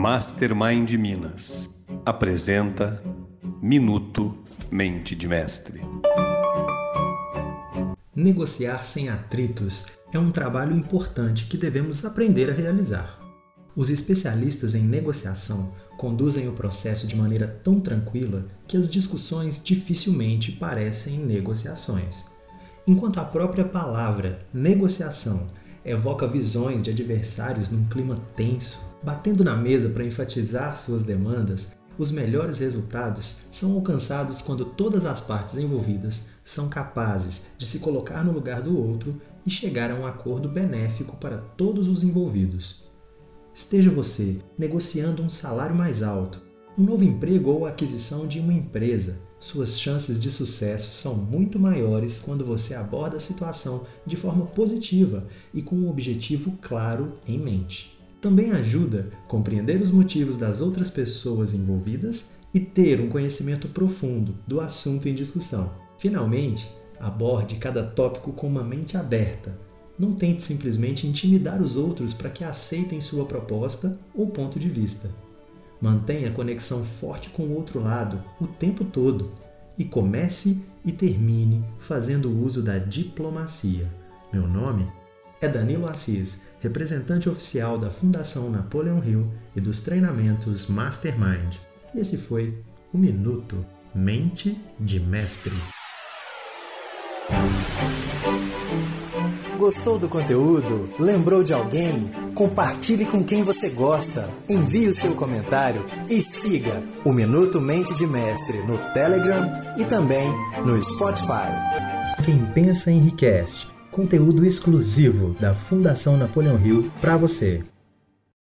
Mastermind Minas apresenta Minuto Mente de Mestre. Negociar sem atritos é um trabalho importante que devemos aprender a realizar. Os especialistas em negociação conduzem o processo de maneira tão tranquila que as discussões dificilmente parecem negociações. Enquanto a própria palavra negociação evoca visões de adversários num clima tenso, batendo na mesa para enfatizar suas demandas, os melhores resultados são alcançados quando todas as partes envolvidas são capazes de se colocar no lugar do outro e chegar a um acordo benéfico para todos os envolvidos. Esteja você negociando um salário mais alto, um novo emprego ou a aquisição de uma empresa, suas chances de sucesso são muito maiores quando você aborda a situação de forma positiva e com um objetivo claro em mente. Também ajuda compreender os motivos das outras pessoas envolvidas e ter um conhecimento profundo do assunto em discussão. Finalmente, aborde cada tópico com uma mente aberta. Não tente simplesmente intimidar os outros para que aceitem sua proposta ou ponto de vista. Mantenha a conexão forte com o outro lado o tempo todo e comece e termine fazendo uso da diplomacia. Meu nome é Danilo Assis, representante oficial da Fundação Napoleon Hill e dos treinamentos Mastermind. Esse foi o Minuto Mente de Mestre. Gostou do conteúdo? Lembrou de alguém? Compartilhe com quem você gosta. Envie o seu comentário e siga o Minuto Mente de Mestre no Telegram e também no Spotify. Quem pensa enriquece. Conteúdo exclusivo da Fundação Napoleão Hill para você.